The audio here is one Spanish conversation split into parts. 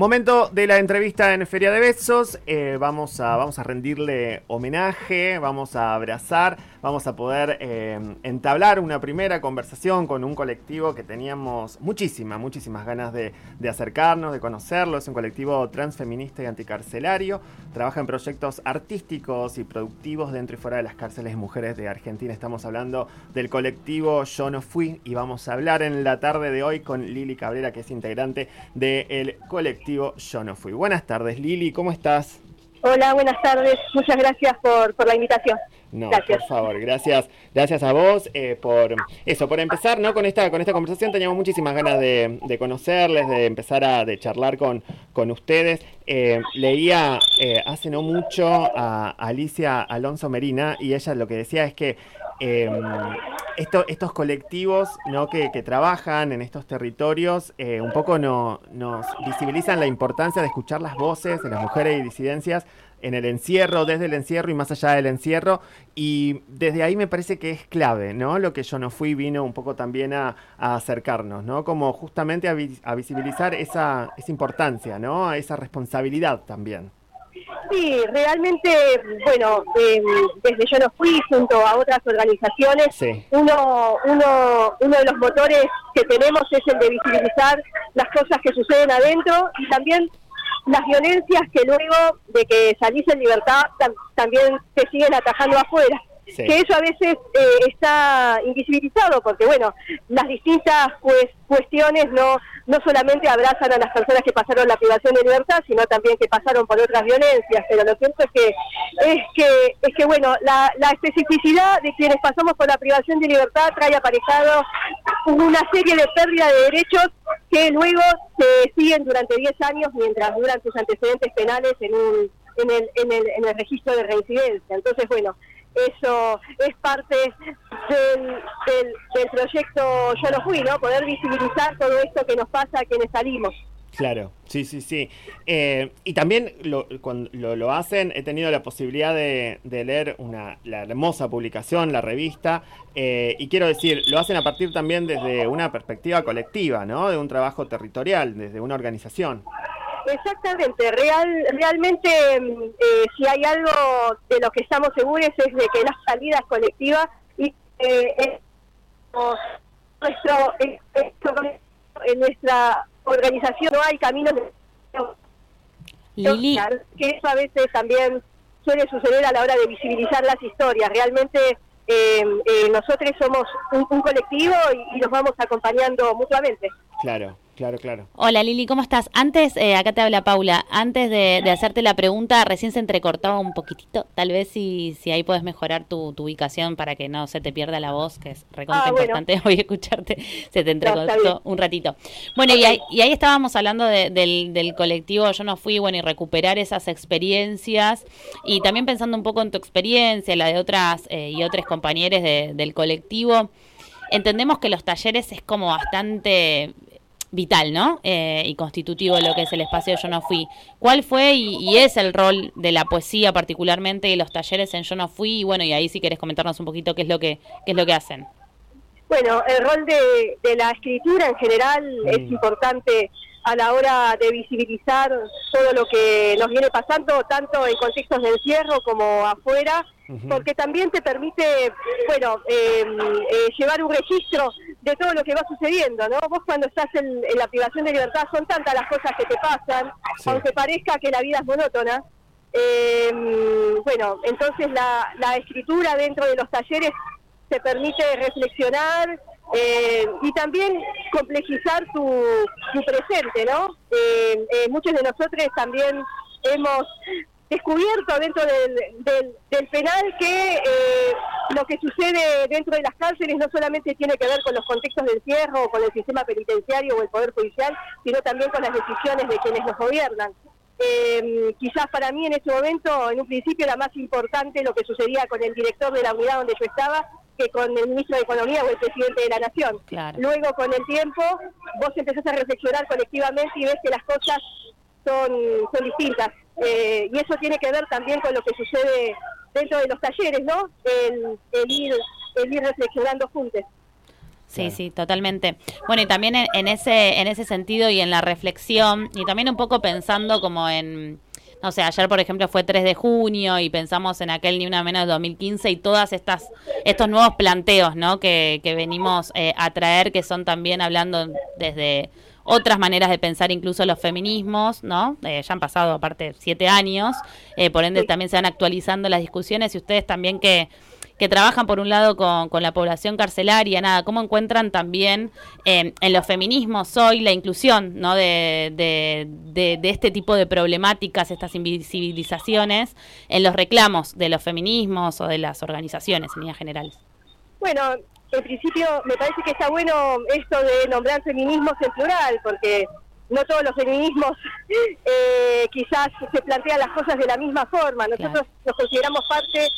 Momento de la entrevista en Feria de Besos. Eh, vamos, a, vamos a rendirle homenaje, vamos a abrazar, vamos a poder eh, entablar una primera conversación con un colectivo que teníamos muchísimas, muchísimas ganas de, acercarnos, de conocerlo. Es un colectivo transfeminista y anticarcelario. Trabaja en proyectos artísticos y productivos dentro y fuera de las cárceles de mujeres de Argentina. Estamos hablando del colectivo Yo No Fui y vamos a hablar en la tarde de hoy con Lili Cabrera, que es integrante del colectivo yo no fui. Buenas tardes, Lili, ¿cómo estás? Hola, buenas tardes. Muchas gracias por, la invitación. No, por favor, gracias, gracias a vos eh, por eso, por empezar, ¿no? Con esta, con esta conversación teníamos muchísimas ganas de, conocerles, de empezar a de charlar con, con ustedes. Eh, leía eh, hace no mucho a Alicia Alonso Merina y ella lo que decía es que Em, estos colectivos ¿no? que, trabajan en estos territorios eh, un poco no, nos visibilizan la importancia de escuchar las voces de las mujeres y disidencias en el encierro, desde el encierro y más allá del encierro. Y desde ahí me parece que es clave, ¿no? Lo que yo no fui vino un poco también a, acercarnos, ¿no? Como justamente a, a visibilizar esa, esa importancia, ¿no? A esa responsabilidad también. Sí, realmente, bueno, em, desde Yo No Fui, junto a otras organizaciones, uno, uno, uno de los motores que tenemos es el de visibilizar las cosas que suceden adentro y también las violencias que luego de que salís en libertad también te siguen atajando afuera que eso a veces eh, está invisibilizado porque, bueno, las distintas pues, cuestiones no, no solamente abrazan a las personas que pasaron la privación de libertad, sino también que pasaron por otras violencias, pero lo cierto es que, es que, es que bueno, la, la especificidad de quienes pasamos por la privación de libertad trae aparejado una serie de pérdidas de derechos que luego se siguen durante 10 años mientras duran sus antecedentes penales en un en el, en el, en el registro de reincidencia. Entonces, bueno, eso es parte del, del, proyecto Yo no fui, ¿no? Poder visibilizar todo esto que nos pasa a quienes salimos. Claro, sí, sí, sí. Eh, y también lo, cuando lo, hacen, he tenido la posibilidad de, leer una, la hermosa publicación, la revista, eh, y quiero decir, lo hacen a partir también desde una perspectiva colectiva, ¿no? De un trabajo territorial, desde una organización. Exactamente, real, realmente mm, eh, si hay algo de lo que estamos seguros es de que las salidas colectivas y eh, nuestro, en nuestra organización no hay caminos de... que eso a veces también suele suceder a la hora de visibilizar las historias. Realmente eh, nosotros somos un, colectivo y nos vamos acompañando mutuamente. Claro. Claro, claro. Hola Lili, ¿cómo estás? Antes, eh, acá te habla Paula, antes de, hacerte la pregunta, recién se entrecortaba un poquitito, tal vez si, si ahí puedes mejorar tu, ubicación para que no se te pierda la voz, que es recontra ah, importante hoy escucharte, se te entrecortó un ratito. Bueno, y, ahí, y, ahí, estábamos hablando del, del colectivo. Yo No Fui, bueno, y recuperar esas experiencias, y también pensando un poco en tu experiencia, la de otras eh, y otros compañeros del colectivo, entendemos que los talleres es como bastante vital, ¿no? Eh, y constitutivo de lo que es el espacio Yo No Fui. ¿Cuál fue y, es el rol de la poesía particularmente y los talleres en Yo No Fui? Y bueno, y ahí si quieres comentarnos un poquito qué es lo que, qué es lo que hacen. Bueno, el rol de, de la escritura en general es mm. importante a la hora de visibilizar todo lo que nos viene pasando, tanto en contextos de encierro como afuera, porque también te permite, bueno, em, eh, llevar un registro de todo lo que va sucediendo, ¿no? Vos cuando estás en, la privación de libertad son tantas las cosas que te pasan, aunque parezca que la vida es monótona. Em, bueno, entonces la, la escritura dentro de los talleres te permite reflexionar, eh, y también complejizar su, presente, ¿no? Eh, eh, muchos de nosotros también hemos descubierto dentro del, del, penal que lo que sucede dentro de las cárceles no solamente tiene que ver con los contextos del encierro o con el sistema penitenciario o el Poder Judicial, sino también con las decisiones de quienes nos gobiernan. quizás para mí en ese momento, en un principio, era más importante lo que sucedía con el director de la unidad donde yo estaba, que con el ministro de Economía o el presidente de la Nación. Luego, con el tiempo, vos empezás a reflexionar colectivamente y ves que las cosas son, son distintas. Eh, y eso tiene que ver también con lo que sucede dentro de los talleres, ¿no? El, ir, el ir reflexionando juntos. Sí, sí, totalmente. Bueno, y también en, ese, en ese sentido y en la reflexión, y también un poco pensando como en, no sé, ayer por ejemplo fue 3 de junio y pensamos en aquel ni una menos de 2015 y todas estas estos nuevos planteos, ¿no? Que, que venimos eh, a traer, que son también hablando desde otras maneras de pensar incluso los feminismos, ¿no? Eh, ya han pasado aparte siete años, eh, por ende también se van actualizando las discusiones y ustedes también que que trabajan por un lado con, con la población carcelaria, nada, cómo encuentran también eh, en los feminismos hoy la inclusión ¿no? de, de, de, este tipo de problemáticas, estas invisibilizaciones, en los reclamos de los feminismos o de las organizaciones en líneas generales. Bueno, en principio me parece que está bueno esto de nombrar feminismos en plural, porque no todos los feminismos eh, quizás se plantean las cosas de la misma forma. Nosotros nos consideramos parte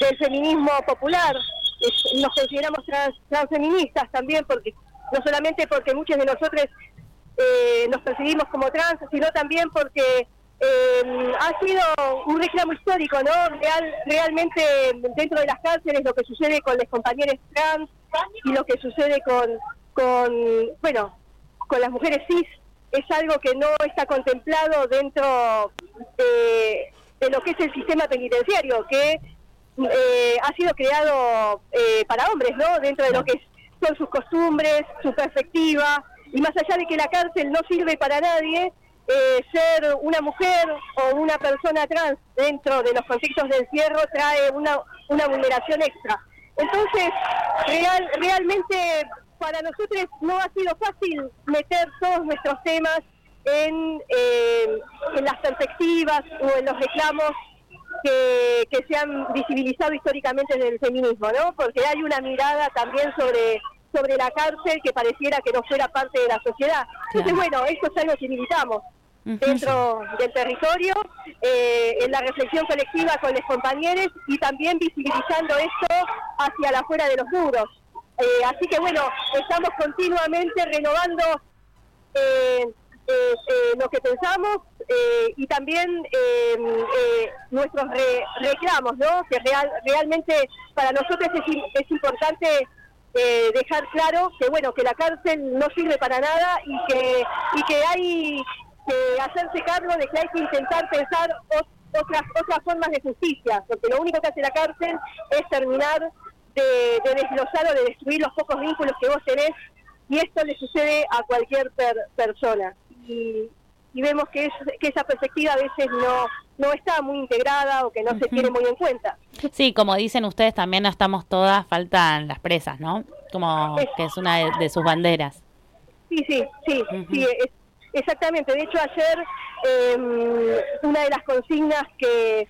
del feminismo popular. nos consideramos trans, transfeministas también, porque no solamente porque muchos de nosotros eh, nos percibimos como trans, sino también porque eh, ha sido un reclamo histórico, ¿no? Real, realmente dentro de las cárceles lo que sucede con los compañeros trans y lo que sucede con, con bueno, con las mujeres cis es algo que no está contemplado dentro de, de lo que es el sistema penitenciario, que eh, ha sido creado eh, para hombres, ¿no? Dentro de lo que son sus costumbres, su perspectiva, y más allá de que la cárcel no sirve para nadie, eh, ser una mujer o una persona trans dentro de los contextos del encierro trae una, una vulneración extra. Entonces, real, realmente para nosotros no ha sido fácil meter todos nuestros temas en, en las perspectivas o en los reclamos que, se han visibilizado históricamente del feminismo, ¿no? Porque hay una mirada también sobre sobre la cárcel que pareciera que no fuera parte de la sociedad. Entonces, bueno, esto es algo que militamos dentro del territorio, eh, en la reflexión colectiva con los compañeros y también visibilizando esto hacia la afuera de los muros. Eh, así que bueno, estamos continuamente renovando eh, lo que pensamos, eh, y también eh, eh, nuestros reclamos, ¿no? Que real, realmente para nosotros es, es importante dejar claro que bueno que la cárcel no sirve para nada y que y que hay que hacerse cargo de que hay que intentar pensar otras otras formas de justicia, porque lo único que hace la cárcel es terminar de, desglosar o de destruir los pocos vínculos que vos tenés y esto le sucede a cualquier persona. Y, y vemos que, que esa perspectiva a veces no, no está muy integrada o que no se tiene muy en cuenta. Sí, como dicen ustedes, también no estamos todas, faltan las presas, ¿no? Como que es una de, sus banderas. Sí, sí, sí, sí, exactamente. De hecho, ayer em, una de las consignas que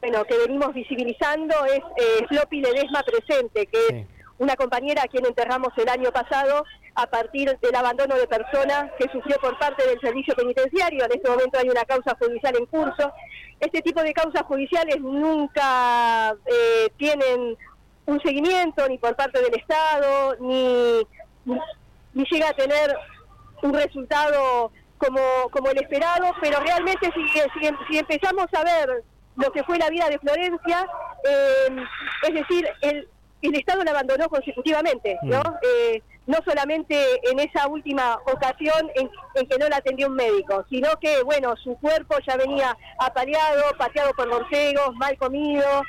bueno que venimos visibilizando es eh, Floppy Ledesma Presente, que es una compañera a quien enterramos el año pasado a partir del abandono de personas que sufrió por parte del servicio penitenciario. En este momento hay una causa judicial en curso. Este tipo de causas judiciales nunca eh, tienen un seguimiento ni por parte del Estado, ni, ni llega a tener un resultado como, como el esperado, pero realmente si, si, empezamos a ver lo que fue la vida de Florencia, eh, es decir, el, el Estado la abandonó consecutivamente, ¿no? Mm. Eh, no solamente en esa última ocasión en, que no la atendió un médico, sino que, bueno, su cuerpo ya venía apaleado, pateado por borcegos, mal comido,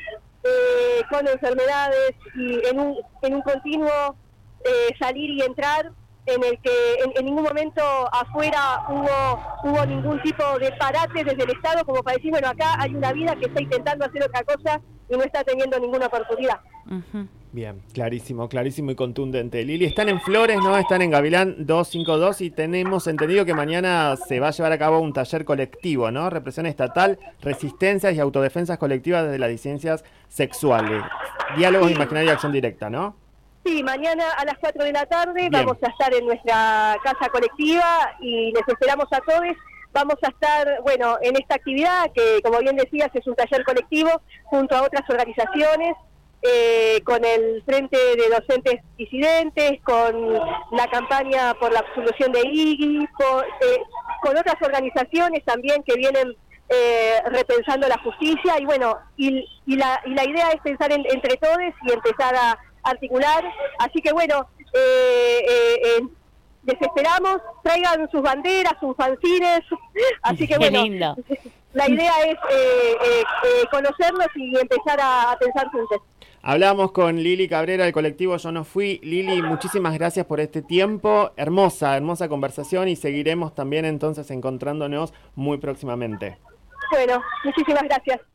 eh, con enfermedades y en un, en un continuo eh, salir y entrar en el que en, ningún momento afuera hubo hubo ningún tipo de parate desde el Estado como para decir, bueno, acá hay una vida que está intentando hacer otra cosa y no está teniendo ninguna oportunidad. Bien, clarísimo, clarísimo y contundente. Lili, están en Flores, ¿no? Están en Gavilán 252 y tenemos entendido que mañana se va a llevar a cabo un taller colectivo, ¿no? Represión estatal, resistencias y autodefensas colectivas desde las disidencias sexuales. Diálogos imaginarios y acción directa, ¿no? Sí, mañana a las 4 de la tarde vamos a estar en nuestra casa colectiva y les esperamos a todos. Vamos a estar, bueno, en esta actividad que, como bien decías, es un taller colectivo junto a otras organizaciones eh, con el Frente de Docentes Disidentes, con la campaña por la absolución de IGI, eh, con, otras organizaciones también que vienen eh, repensando la justicia y bueno, y, la, y la idea es pensar entre todos y empezar a articular. Así que bueno, les esperamos, traigan sus banderas, sus fanzines, así que bueno, la idea es conocerlos y empezar a pensar juntos. Hablamos con Lili Cabrera del colectivo Yo No Fui. Lili, muchísimas gracias por este tiempo. Hermosa, hermosa conversación y seguiremos también entonces encontrándonos muy próximamente. Bueno, muchísimas gracias.